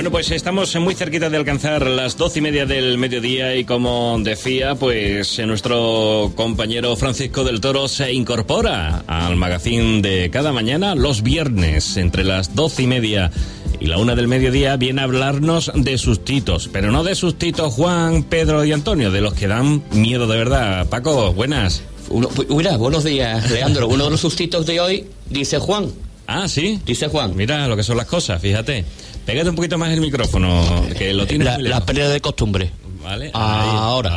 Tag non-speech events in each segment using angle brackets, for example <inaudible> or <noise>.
Bueno, pues estamos muy cerquita de alcanzar las doce y media del mediodía y como decía, pues eh, nuestro compañero Francisco del Toro se incorpora al magazín de cada mañana los viernes entre las doce y media y la una del mediodía viene a hablarnos de sustitos, pero no de sustitos Juan, Pedro y Antonio, de los que dan miedo de verdad. Paco, buenas. Uno, mira, buenos días, Leandro. Uno de los sustitos de hoy dice Juan. Ah, sí. Dice Juan. Mira lo que son las cosas, fíjate. Pégate un poquito más el micrófono, que lo tienes La, la de costumbre. Vale. Ahora. Ahí,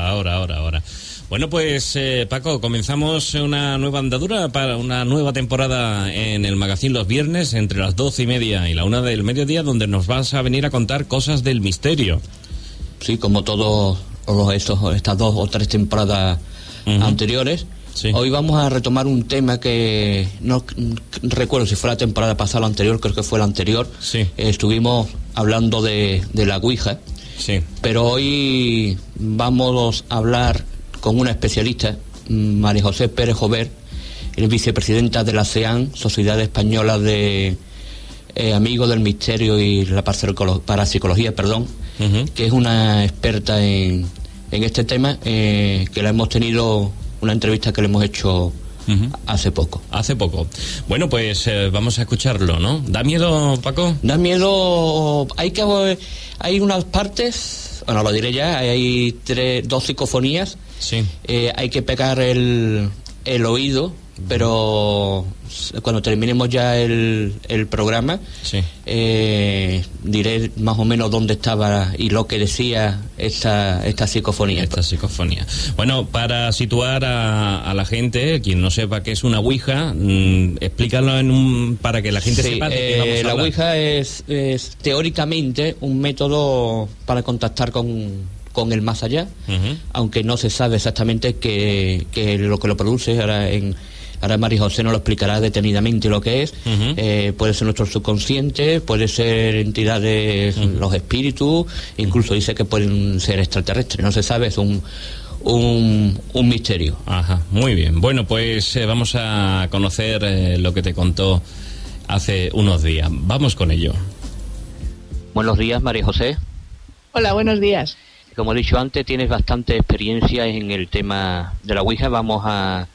ahora, ahora, ahora. Bueno, pues eh, Paco, comenzamos una nueva andadura para una nueva temporada en el magazine los viernes entre las doce y media y la una del mediodía, donde nos vas a venir a contar cosas del misterio. Sí, como todos los- estos, estas dos o tres temporadas anteriores. Sí. Hoy vamos a retomar un tema que no recuerdo si fue la temporada pasada o la anterior, creo que fue la anterior. Sí. Eh, estuvimos hablando de, de la Ouija. Sí. Pero hoy vamos a hablar con una especialista, mm, María José Pérez Jover, es vicepresidenta de la SEAN, Sociedad Española de eh, Amigos del Misterio y la Parapsicolo- Parapsicología, perdón, que es una experta en, en este tema, eh, que la hemos tenido, una entrevista que le hemos hecho hace poco. Hace poco. Bueno, pues eh, vamos a escucharlo, ¿no? ¿Da miedo, Paco? Da miedo. Hay que hay unas partes, bueno, lo diré ya. Hay tres, dos psicofonías. Sí. Eh, hay que pegar el, el oído, pero cuando terminemos ya el, el programa, Sí. eh, diré más o menos dónde estaba y lo que decía esta, esta psicofonía. Esta psicofonía. Bueno, para situar a, a la gente, quien no sepa qué es una Ouija, mm, explícalo en un, para que la gente Sí, sepa de qué eh, vamos a la hablar. Ouija es, es teóricamente un método para contactar con, con el más allá, aunque no se sabe exactamente qué qué es lo que lo produce. Ahora, en, ahora María José nos lo explicará detenidamente lo que es. Eh, puede ser nuestro subconsciente, puede ser entidades, los espíritus, incluso dice que pueden ser extraterrestres, no se sabe, es un, un, un misterio. Ajá, muy bien. Bueno, pues eh, vamos a conocer eh, lo que te contó hace unos días. Vamos con ello. Buenos días, María José. Hola, buenos días. Como he dicho antes, tienes bastante experiencia en el tema de la Ouija. Vamos a-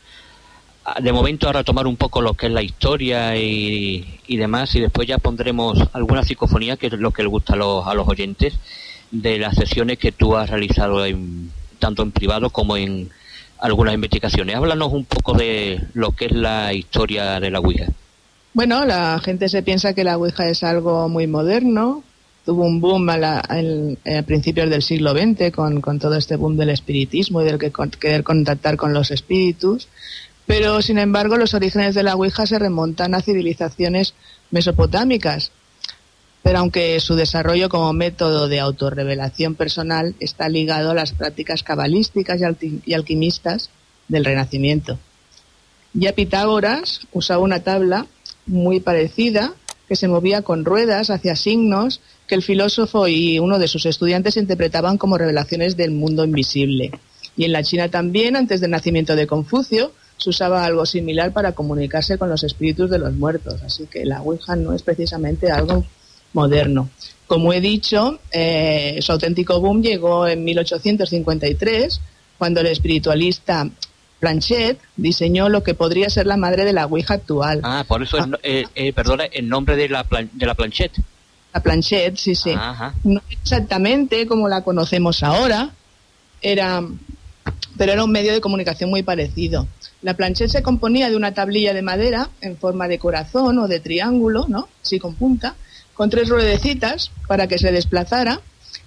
de momento a retomar un poco lo que es la historia y, y demás, y después ya pondremos alguna psicofonía, que es lo que le gusta a los, a los oyentes, de las sesiones que tú has realizado en- tanto en privado como en algunas investigaciones. Háblanos un poco de lo que es la historia de la Ouija. Bueno, la gente se piensa que la Ouija es algo muy moderno. Tuvo un boom a, la- a principios del siglo XX con, con todo este boom del espiritismo y del que querer contactar con los espíritus. Pero, sin embargo, los orígenes de la Ouija se remontan a civilizaciones mesopotámicas. Pero aunque su desarrollo como método de autorrevelación personal está ligado a las prácticas cabalísticas y alquimistas del Renacimiento. Ya Pitágoras usaba una tabla muy parecida que se movía con ruedas hacia signos que el filósofo y uno de sus estudiantes interpretaban como revelaciones del mundo invisible. Y en la China también, antes del nacimiento de Confucio, se usaba algo similar para comunicarse con los espíritus de los muertos. Así que la Ouija no es precisamente algo moderno. Como he dicho, eh, su auténtico boom llegó en 1853, cuando el espiritualista Planchet diseñó lo que podría ser la madre de la Ouija actual. Ah, por eso, el no- perdona, el nombre de la, de la planchette. La Planchet, sí, sí. Ajá. No exactamente como la conocemos ahora, era, pero era un medio de comunicación muy parecido. La planchette se componía de una tablilla de madera en forma de corazón o de triángulo, ¿no? Así con punta, con tres ruedecitas para que se desplazara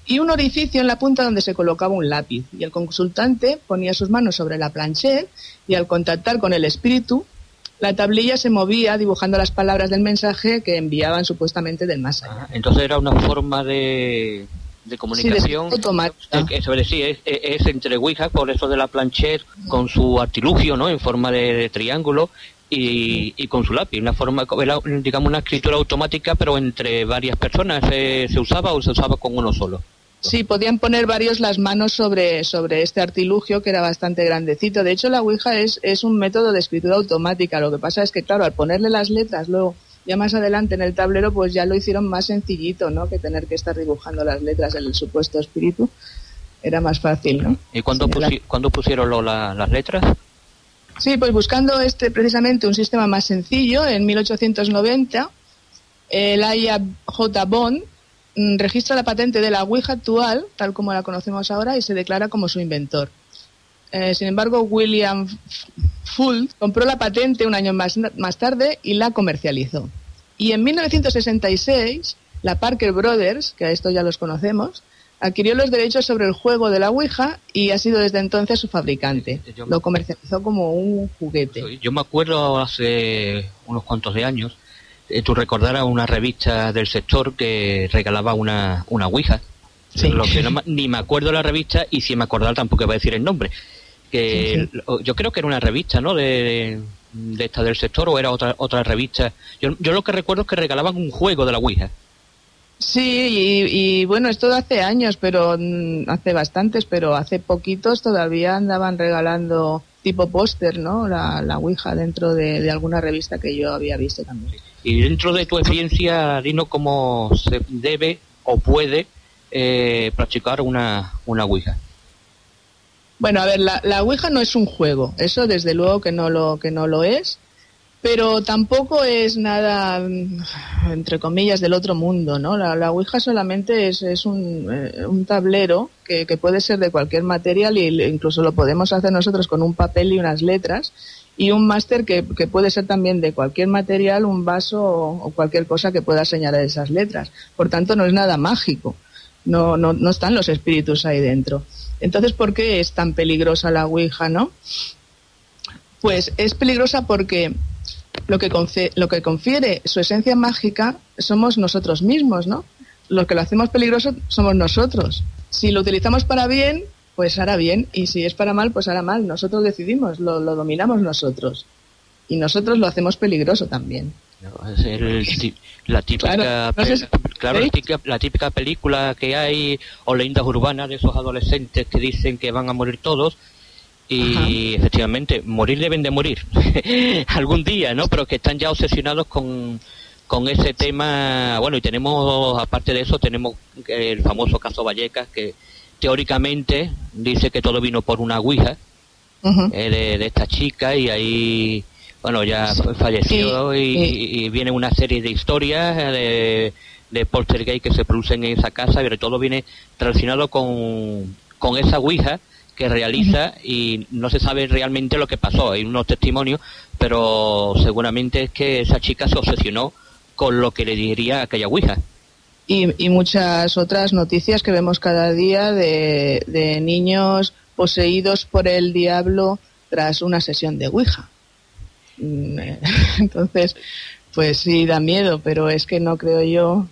y un orificio en la punta donde se colocaba un lápiz. Y el consultante ponía sus manos sobre la planchette y al contactar con el espíritu, la tablilla se movía dibujando las palabras del mensaje que enviaban supuestamente del más allá. Ah, entonces era una forma de, de comunicación. Sí, de. Eh, que eso es, sí, es, es entre Ouija, por eso de la planchette, con su artilugio, ¿no? En forma de, de triángulo, y, con su lápiz, una forma, digamos, una escritura automática, pero entre varias personas. ¿Se, ¿Se usaba o se usaba con uno solo? Sí, podían poner varios las manos sobre, sobre este artilugio que era bastante grandecito. De hecho, la Ouija es, es un método de escritura automática. Lo que pasa es que, claro, al ponerle las letras luego ya más adelante en el tablero, pues ya lo hicieron más sencillito, ¿no? Que tener que estar dibujando las letras en el supuesto espíritu. Era más fácil, ¿no? ¿Y cuándo, pusieron las letras? Sí, pues buscando este precisamente un sistema más sencillo, en 1890, el J. Bond mm, registra la patente de la Ouija actual, tal como la conocemos ahora, y se declara como su inventor. Eh, sin embargo, William Full compró la patente un año más, más tarde y la comercializó. Y en 1966, la Parker Brothers, que a esto ya los conocemos, adquirió los derechos sobre el juego de la Ouija y ha sido desde entonces su fabricante. Lo comercializó como un juguete. Yo me acuerdo hace unos cuantos de años, eh, tú recordarás una revista del sector que regalaba una, una Ouija. Lo que ni me acuerdo la revista y si me acordara tampoco iba a decir el nombre que yo creo que era una revista, ¿no? De, de, esta del sector o era otra otra revista. Yo, yo lo que recuerdo es que regalaban un juego de la Ouija. Sí, y, bueno, esto hace años, pero mm, hace bastantes, pero hace poquitos todavía andaban regalando tipo póster, ¿no? La, la Ouija dentro de, alguna revista que yo había visto también. Y dentro de tu experiencia, Dino, ¿cómo se debe o puede eh, practicar una, una Ouija? Bueno, a ver, la, la, Ouija no es un juego, eso desde luego que no lo, que no lo es, pero tampoco es nada, mm, entre comillas, del otro mundo, ¿no? La, la Ouija solamente es, es un, eh, un tablero que, que, puede ser de cualquier material e incluso lo podemos hacer nosotros con un papel y unas letras y un máster que, que, puede ser también de cualquier material, un vaso o, o, cualquier cosa que pueda señalar esas letras. Por tanto, no es nada mágico. No, no, no están los espíritus ahí dentro. Entonces, ¿por qué es tan peligrosa la Ouija, no? Pues es peligrosa porque lo que, confiere su esencia mágica somos nosotros mismos, ¿no? Lo que lo hacemos peligroso somos nosotros. Si lo utilizamos para bien, pues hará bien, y si es para mal, pues hará mal. Nosotros decidimos, lo, dominamos nosotros. Y nosotros lo hacemos peligroso también. La típica Claro, la típica, película que hay, o leyendas urbanas de esos adolescentes que dicen que van a morir todos, y efectivamente, morir deben de morir <laughs> algún día, ¿no? Pero que están ya obsesionados con, con ese tema. Bueno, y tenemos, aparte de eso, tenemos el famoso caso Vallecas, que teóricamente dice que todo vino por una ouija eh, de, esta chica, y ahí, bueno, ya falleció, y, viene una serie de historias de de poltergeist que se producen en esa casa, pero todo viene relacionado con, con esa Ouija que realiza y no se sabe realmente lo que pasó. Hay unos testimonios, pero seguramente es que esa chica se obsesionó con lo que le diría aquella Ouija. Y, y muchas otras noticias que vemos cada día de, de niños poseídos por el diablo tras una sesión de Ouija. <laughs> Entonces, pues sí, da miedo, pero es que no creo yo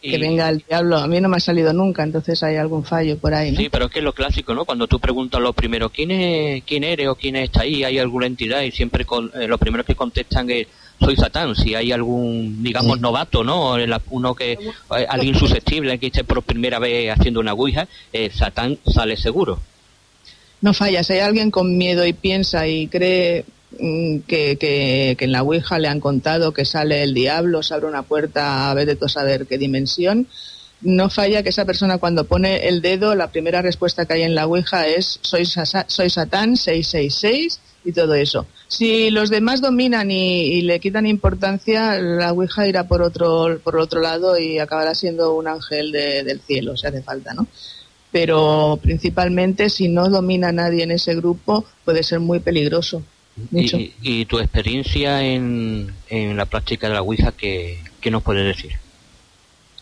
que venga el diablo. A mí no me ha salido nunca, entonces hay algún fallo por ahí, ¿no? Sí, pero es que es lo clásico, ¿no? Cuando tú preguntas lo primero, ¿quién, es, quién eres o quién está ahí? ¿Hay alguna entidad? Y siempre con, eh, lo primero que contestan es, soy Satán. Si hay algún, digamos, novato, ¿no? Uno que, eh, alguien susceptible que esté por primera vez haciendo una ouija, eh, Satán sale seguro. No falla, si hay alguien con miedo y piensa y cree Mm, que, que, en la Ouija le han contado que sale el diablo, se abre una puerta a ver de todo saber qué dimensión, no falla que esa persona cuando pone el dedo, la primera respuesta que hay en la Ouija es soy, soy Satán 666 y todo eso. Si los demás dominan y, le quitan importancia, la Ouija irá por otro, por otro lado y acabará siendo un ángel del cielo, si hace falta, ¿no? Pero principalmente si no domina nadie en ese grupo puede ser muy peligroso. Y, tu experiencia en, en, la práctica de la Ouija, ¿qué, nos puedes decir?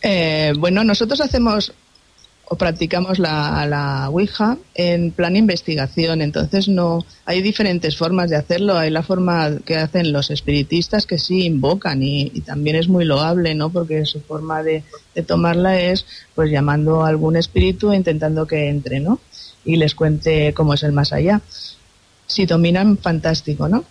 Eh, bueno, nosotros hacemos o practicamos la, la Ouija en plan investigación, entonces no hay diferentes formas de hacerlo. Hay la forma que hacen los espiritistas que sí invocan y, también es muy loable, ¿no? Porque su forma de, de, tomarla es pues llamando a algún espíritu e intentando que entre, ¿no? Y les cuente cómo es el más allá si dominan, fantástico, ¿no?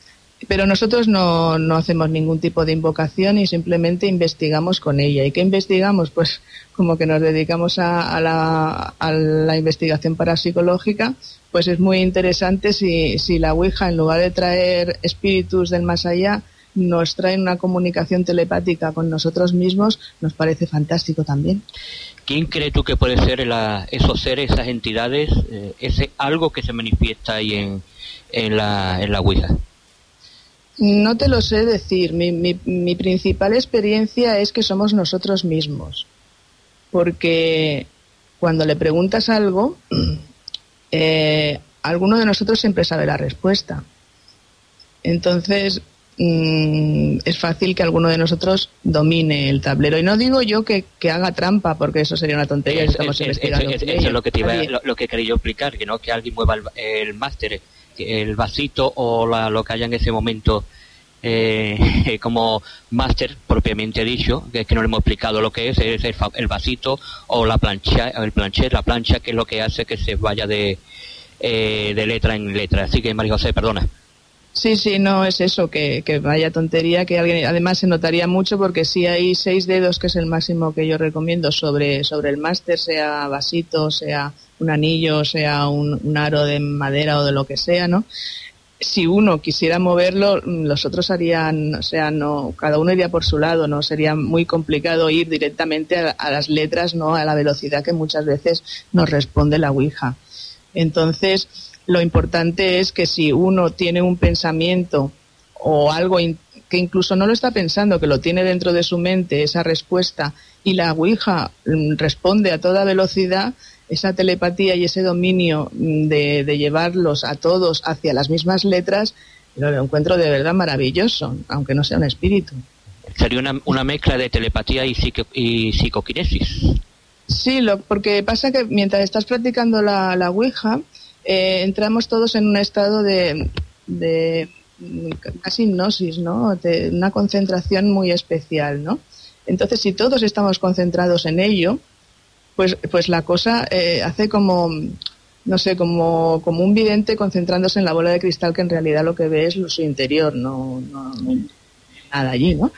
Pero nosotros no, no hacemos ningún tipo de invocación y simplemente investigamos con ella. ¿Y qué investigamos? Pues como que nos dedicamos a, la, a la investigación parapsicológica, pues es muy interesante si, si la Ouija, en lugar de traer espíritus del más allá, nos trae una comunicación telepática con nosotros mismos, nos parece fantástico también. ¿Quién cree tú que puede ser esos seres, esas entidades, eh, ese algo que se manifiesta ahí en, en, la, en la Ouija? No te lo sé decir. Mi, mi, principal experiencia es que somos nosotros mismos. Porque cuando le preguntas algo, <clears throat> eh, alguno de nosotros siempre sabe la respuesta. Entonces, mm, es fácil que alguno de nosotros domine el tablero. Y no digo yo que, haga trampa, porque eso sería una tontería. Es, estamos investigando eso es lo que, te lo, que quería yo explicar, que no que alguien mueva el máster el vasito o la, lo que haya en ese momento eh, <laughs> como máster propiamente dicho, que es que no le hemos explicado lo que es, es el, vasito o la plancha, el planchet, la plancha, que es lo que hace que se vaya de, eh, de letra en letra. Así que, María José, perdona. Sí, sí, no es eso, que, que, vaya tontería, que alguien, además se notaría mucho porque si hay seis dedos, que es el máximo que yo recomiendo sobre, sobre el máster, sea vasito, sea un anillo, sea un, un, aro de madera o de lo que sea, ¿no? Si uno quisiera moverlo, los otros harían, o sea, no, cada uno iría por su lado, ¿no? Sería muy complicado ir directamente a, a las letras, ¿no? A la velocidad que muchas veces nos responde la Ouija. Entonces, lo importante es que si uno tiene un pensamiento o algo que incluso no lo está pensando, que lo tiene dentro de su mente, esa respuesta, y la Ouija mm, responde a toda velocidad, esa telepatía y ese dominio mm, de, llevarlos a todos hacia las mismas letras, lo encuentro de verdad maravilloso, aunque no sea un espíritu. Sería una, mezcla de telepatía y, y psicoquinesis. Sí, lo, porque pasa que mientras estás practicando la, la Ouija, eh, entramos todos en un estado de, de casi hipnosis, ¿no? De una concentración muy especial, ¿no? Entonces, si todos estamos concentrados en ello, pues, pues la cosa eh, hace como, no sé, como, como un vidente concentrándose en la bola de cristal que en realidad lo que ve es su interior, no, nada allí, ¿no?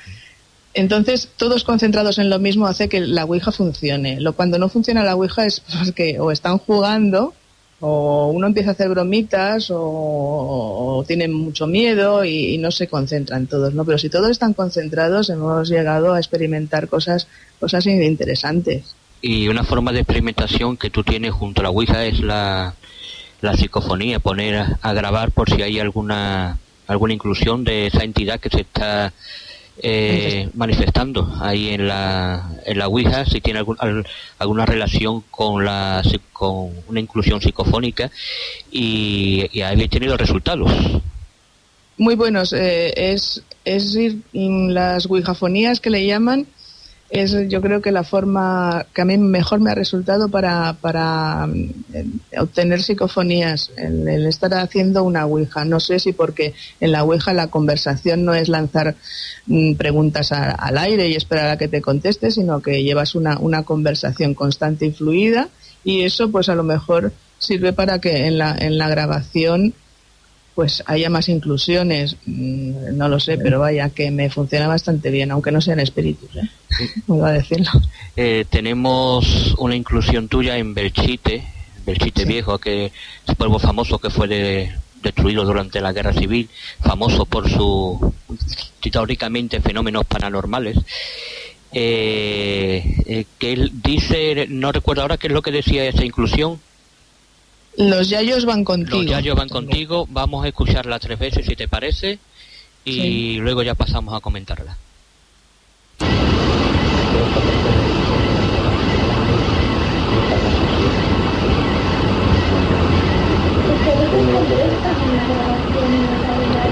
Entonces, todos concentrados en lo mismo hace que la Ouija funcione. Lo cuando no funciona la Ouija es porque o están jugando o uno empieza a hacer bromitas o, tienen mucho miedo y, y, no se concentran todos, ¿no? Pero si todos están concentrados hemos llegado a experimentar cosas, cosas interesantes. Y una forma de experimentación que tú tienes junto a la Ouija es la, la psicofonía, poner a, grabar por si hay alguna, alguna inclusión de esa entidad que se está eh, manifestando ahí en la, en la Ouija, si tiene algún, alguna relación con, la, con una inclusión psicofónica y, y habéis tenido resultados. Muy buenos. Eh, es, es ir en las Ouijafonías que le llaman es yo creo que la forma que a mí mejor me ha resultado para, para mm, obtener psicofonías, el, estar haciendo una Ouija. No sé si porque en la Ouija la conversación no es lanzar mm, preguntas al aire y esperar a que te conteste, sino que llevas una, una conversación constante y fluida y eso pues a lo mejor sirve para que en la, en la grabación pues haya más inclusiones, mm, no lo sé, pero vaya, que me funciona bastante bien, aunque no sean espíritus, ¿eh? Vuelvo a decirlo. Eh, tenemos una inclusión tuya en Belchite, Belchite Viejo, que es un pueblo famoso que fue destruido durante la guerra civil, famoso por su teóricamente fenómenos paranormales. Eh, eh, que él dice, no recuerdo ahora qué es lo que decía esa inclusión, los yayos van contigo. Los yayos van contigo. Vamos a escucharla tres veces si te parece y luego ya pasamos a comentarla.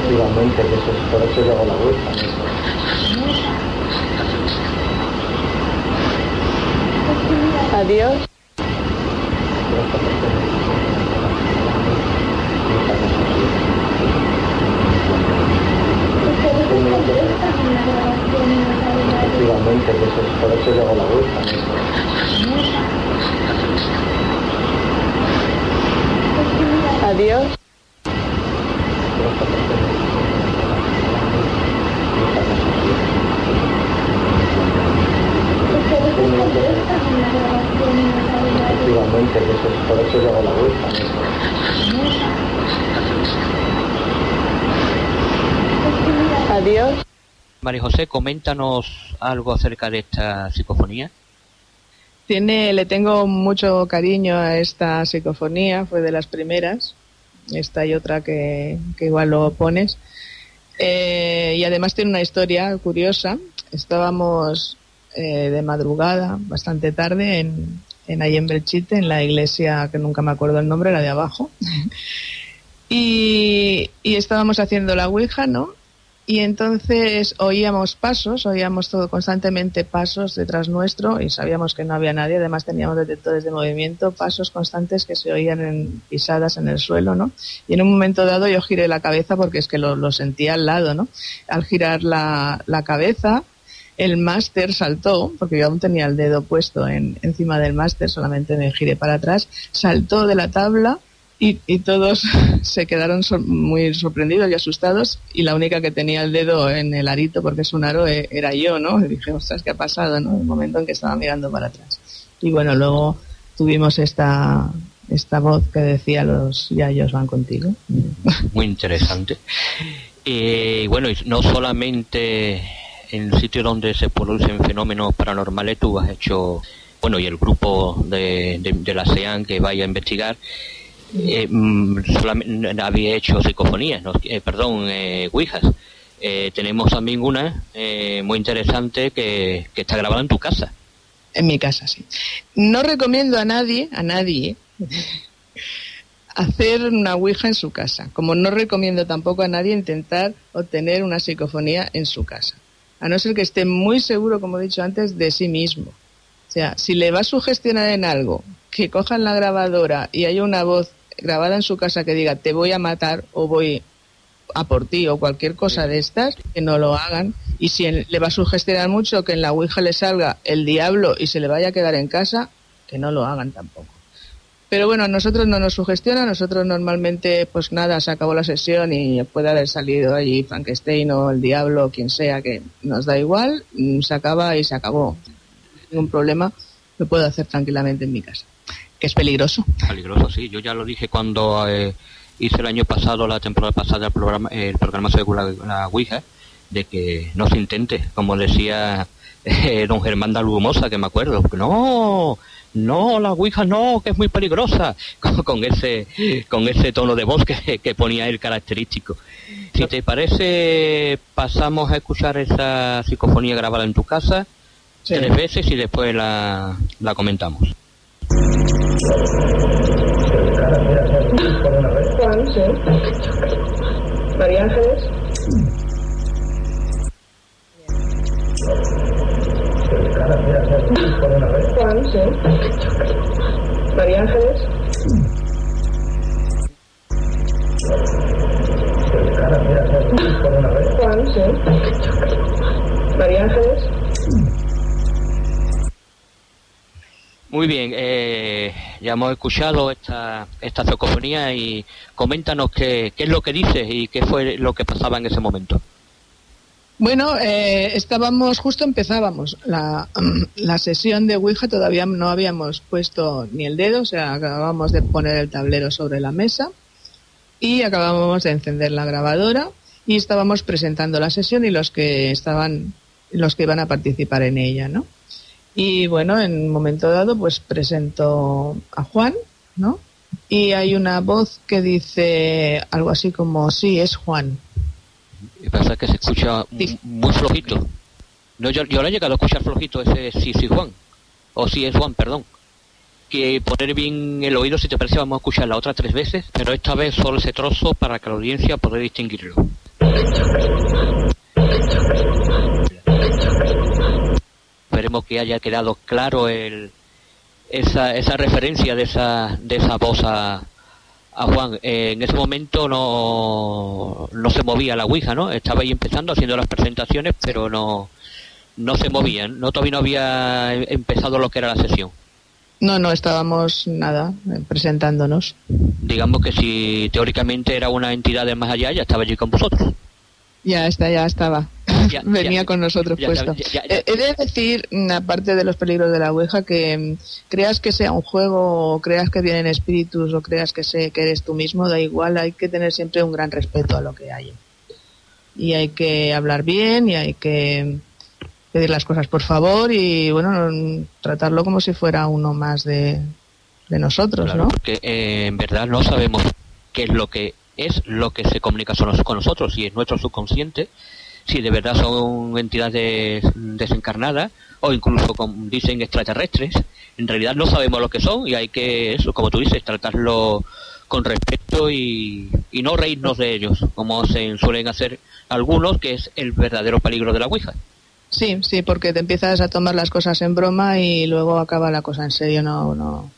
Efectivamente, que eso es por eso llevo la vuelta. Adiós. Efectivamente, eso. Adiós. Adiós. María José, coméntanos algo acerca de esta psicofonía. Tiene, le tengo mucho cariño a esta psicofonía, fue de las primeras. Esta y otra que, que igual lo pones. Eh, y además tiene una historia curiosa. Estábamos eh, de madrugada, bastante tarde, en, en ahí en Belchite, en la iglesia que nunca me acuerdo el nombre, la de abajo. <laughs> y, y estábamos haciendo la Ouija, ¿no? Y entonces oíamos pasos, oíamos todo constantemente pasos detrás nuestro y sabíamos que no había nadie. Además teníamos detectores de movimiento, pasos constantes que se oían en pisadas en el suelo, ¿no? Y en un momento dado yo giré la cabeza porque es que lo, lo sentía al lado, ¿no? Al girar la, la cabeza, el máster saltó, porque yo aún tenía el dedo puesto en, encima del máster, solamente me giré para atrás, saltó de la tabla y, y todos <laughs> se quedaron sor- muy sorprendidos y asustados y la única que tenía el dedo en el arito, porque es un aro, eh, era yo, ¿no? Y dije, ostras, ¿qué ha pasado, no? El momento en que estaba mirando para atrás. Y bueno, luego tuvimos esta, esta voz que decía los yayos van contigo. <laughs> Muy interesante. Y bueno, y no solamente en el sitio donde se producen fenómenos paranormales, tú has hecho, bueno, y el grupo de, de, de la SEAN que vaya a investigar, eh, mm, solamente había hecho psicofonías, ¿no? Eh, perdón, eh, ouijas. Eh, tenemos también una eh, muy interesante que, está grabada en tu casa. En mi casa, sí. No recomiendo a nadie, a nadie, hacer una Ouija en su casa. Como no recomiendo tampoco a nadie intentar obtener una psicofonía en su casa. A no ser que esté muy seguro, como he dicho antes, de sí mismo. O sea, si le va a sugestionar en algo, que cojan la grabadora y haya una voz grabada en su casa que diga te voy a matar o voy a por ti o cualquier cosa de estas, que no lo hagan. Y si le va a sugestionar mucho que en la Ouija le salga el diablo y se le vaya a quedar en casa, que no lo hagan tampoco. Pero bueno, a nosotros no nos sugestiona, nosotros normalmente, pues nada, se acabó la sesión y puede haber salido allí Frankenstein o el diablo o quien sea, que nos da igual, mm, se acaba y se acabó. Ningún problema, lo puedo hacer tranquilamente en mi casa. Que es peligroso. Peligroso, sí. Yo ya lo dije cuando eh, hice el año pasado, la temporada pasada, el programa, el programa sobre la, la Ouija, de que no se intente, como decía eh, don Germán de Lugomosa, que me acuerdo. No, no, la Ouija no, que es muy peligrosa, <laughs> con, con ese con ese tono de voz que, que ponía él característico. Si te parece, pasamos a escuchar esa psicofonía grabada en tu casa Sí. tres veces y después la, la comentamos. Juan, sí. María Ángeles. Juan, sí. María Ángeles. Juan, sí. María Ángeles. Muy bien, eh, ya hemos escuchado esta, esta psicofonía y coméntanos qué, qué es lo que dices y qué fue lo que pasaba en ese momento. Bueno, eh, estábamos, justo empezábamos la, <clears throat> la sesión de Ouija, todavía no habíamos puesto ni el dedo, o sea, acabábamos de poner el tablero sobre la mesa y acabábamos de encender la grabadora y estábamos presentando la sesión y los que estaban, los que iban a participar en ella, ¿no? Y bueno, en un momento dado, pues presento a Juan, ¿no? Y hay una voz que dice algo así como, sí, es Juan. Y pasa que se escucha Sí. muy flojito. No, yo, yo no he llegado a escuchar flojito ese sí, sí, Juan. O sí es Juan, perdón. Que poner bien el oído, si te parece, vamos a escuchar la otra tres veces, pero esta vez solo ese trozo para que la audiencia pueda distinguirlo. Esperemos que haya quedado claro el, esa, esa referencia de esa, de esa voz a, a Juan. Eh, en ese momento no, no se movía la Ouija, ¿no? Estaba ahí empezando haciendo las presentaciones, pero no, no se movían. No, todavía no había em- empezado lo que era la sesión. No, no estábamos nada eh, presentándonos. Digamos que si teóricamente era una entidad de más allá, ya estaba allí con vosotros. Ya está, ya estaba. <laughs> venía con nosotros puesto. Eh, he de decir, mm, aparte de los peligros de la Ouija, que mm, creas que sea un juego, o creas que vienen espíritus, o creas que, sé, que eres tú mismo, da igual, hay que tener siempre un gran respeto a lo que hay. Y hay que hablar bien y hay que pedir las cosas por favor y, bueno, tratarlo como si fuera uno más de, de nosotros, ¿no? Porque eh, en verdad no sabemos qué es lo que es lo que se comunica con nosotros, si es nuestro subconsciente, si de verdad son entidades desencarnadas o incluso como dicen extraterrestres. En realidad no sabemos lo que son y hay que, eso, como tú dices, tratarlo con respeto y, y no reírnos de ellos, como se suelen hacer algunos, que es el verdadero peligro de la Ouija. Sí, sí, porque te empiezas a tomar las cosas en broma y luego acaba la cosa en serio, no, no,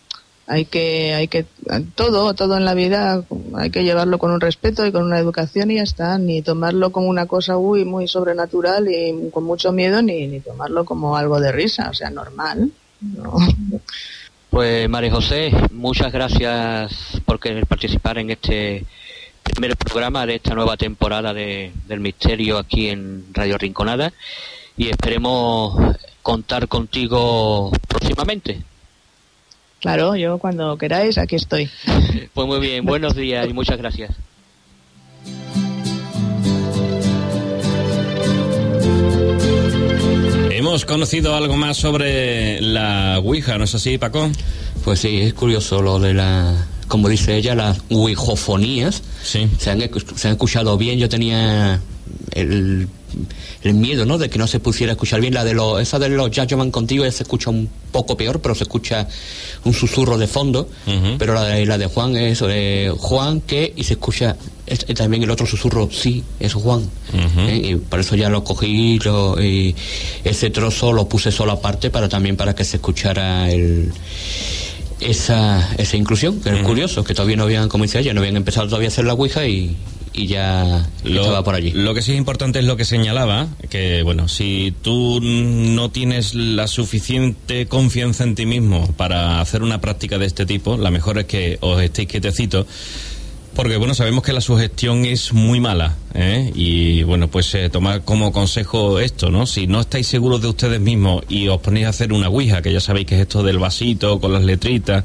hay que, hay que, todo, todo en la vida hay que llevarlo con un respeto y con una educación y ya está, ni tomarlo como una cosa uy, muy sobrenatural y con mucho miedo, ni, ni tomarlo como algo de risa, o sea, normal. Pues María José, muchas gracias por participar en este primer programa de esta nueva temporada de, del misterio aquí en Radio Rinconada y esperemos contar contigo próximamente. Claro, yo cuando queráis, aquí estoy. <laughs> Pues muy bien, buenos días y muchas gracias. Hemos conocido algo más sobre la Ouija, ¿no es así, Paco? Pues sí, es curioso lo de la, como dice ella, las Ouijofonías. Sí. Se han, se han escuchado bien. Yo tenía el el miedo, ¿no? De que no se pusiera a escuchar bien. La de los, esa de los Ya contigo ya se escucha un poco peor, pero se escucha un susurro de fondo. Pero la de, la de Juan es de Juan que y se escucha también el otro susurro, sí, es Juan. ¿eh? Y por eso ya lo cogí y ese trozo lo puse solo aparte para también para que se escuchara el esa, esa inclusión, que es curioso, que todavía no habían, como dice ella, no habían empezado todavía a hacer la Ouija y, y ya lo, estaba por allí. Lo que sí es importante es lo que señalaba, que bueno, si tú no tienes la suficiente confianza en ti mismo para hacer una práctica de este tipo, la mejor es que os estéis quietecitos. Porque bueno, sabemos que la sugestión es muy mala, ¿eh? y bueno, pues eh, tomar como consejo esto, ¿no? Si no estáis seguros de ustedes mismos y os ponéis a hacer una ouija, que ya sabéis que es esto del vasito con las letritas,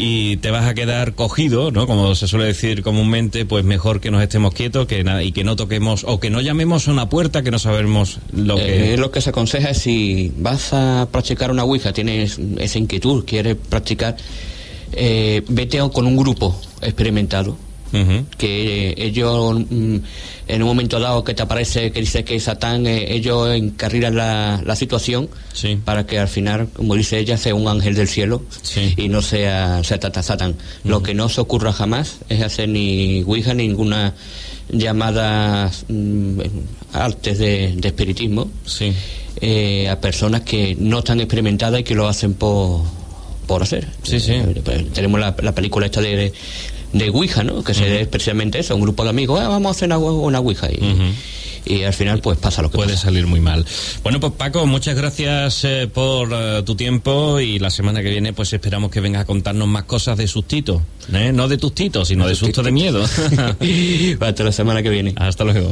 y te vas a quedar cogido, ¿no? Como se suele decir comúnmente, pues mejor que nos estemos quietos que nada, y que no toquemos o que no llamemos a una puerta que no sabemos lo que... Eh, lo que se aconseja es si vas a practicar una Ouija, tienes esa inquietud, quieres practicar, eh, vete con un grupo experimentado que ellos mm, en un momento dado que te aparece que dice que Satán eh, ellos encarrilan la, la situación para que al final como dice ella sea un ángel del cielo y no sea, sea tata Satán. Lo que no se ocurra jamás es hacer ni Ouija ni ninguna llamada mm, artes de, espiritismo eh, a personas que no están experimentadas y que lo hacen por por hacer. Eh, pues, tenemos la, la película esta de, de Ouija, ¿no? Que se especialmente eso, un grupo de amigos, ah, vamos a hacer una, una Ouija. Y, y al final pues pasa lo que puede salir muy mal. Bueno, pues Paco, muchas gracias eh, por eh, tu tiempo y la semana que viene pues esperamos que vengas a contarnos más cosas de sustito, ¿eh? no de tustito, sino de susto de miedo. <laughs> Hasta la semana que viene. Hasta luego.